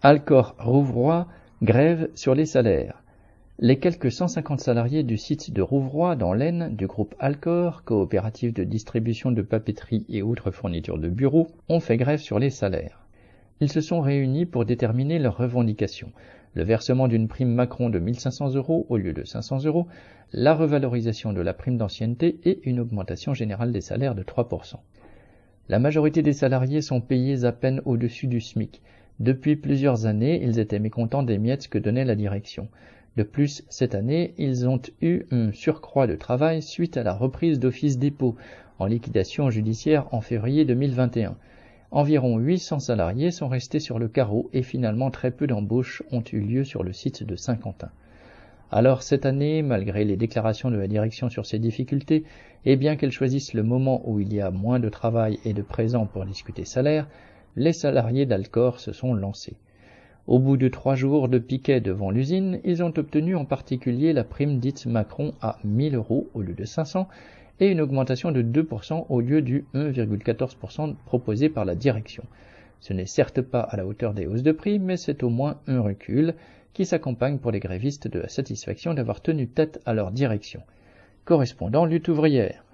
Alcor Rouvroy grève sur les salaires. Les quelques 150 salariés du site de Rouvroy dans l'Aisne du groupe Alcor, coopérative de distribution de papeterie et autres fournitures de bureaux, ont fait grève sur les salaires. Ils se sont réunis pour déterminer leurs revendications. Le versement d'une prime Macron de 1500 euros au lieu de 500 euros, la revalorisation de la prime d'ancienneté et une augmentation générale des salaires de 3%. La majorité des salariés sont payés à peine au-dessus du SMIC. Depuis plusieurs années, ils étaient mécontents des miettes que donnait la direction. De plus, cette année, ils ont eu un surcroît de travail suite à la reprise d'Office dépôt en liquidation judiciaire en février 2021. Environ 800 salariés sont restés sur le carreau et finalement très peu d'embauches ont eu lieu sur le site de Saint-Quentin. Alors cette année, malgré les déclarations de la direction sur ces difficultés, et bien qu'elle choisisse le moment où il y a moins de travail et de présents pour discuter salaire, les salariés d'Alcor se sont lancés. Au bout de trois jours de piquet devant l'usine, ils ont obtenu en particulier la prime dite Macron à 1000 euros au lieu de 500 et une augmentation de 2% au lieu du 1,14% proposé par la direction. Ce n'est certes pas à la hauteur des hausses de prix, mais c'est au moins un recul qui s'accompagne pour les grévistes de la satisfaction d'avoir tenu tête à leur direction. Correspondant lutte ouvrière.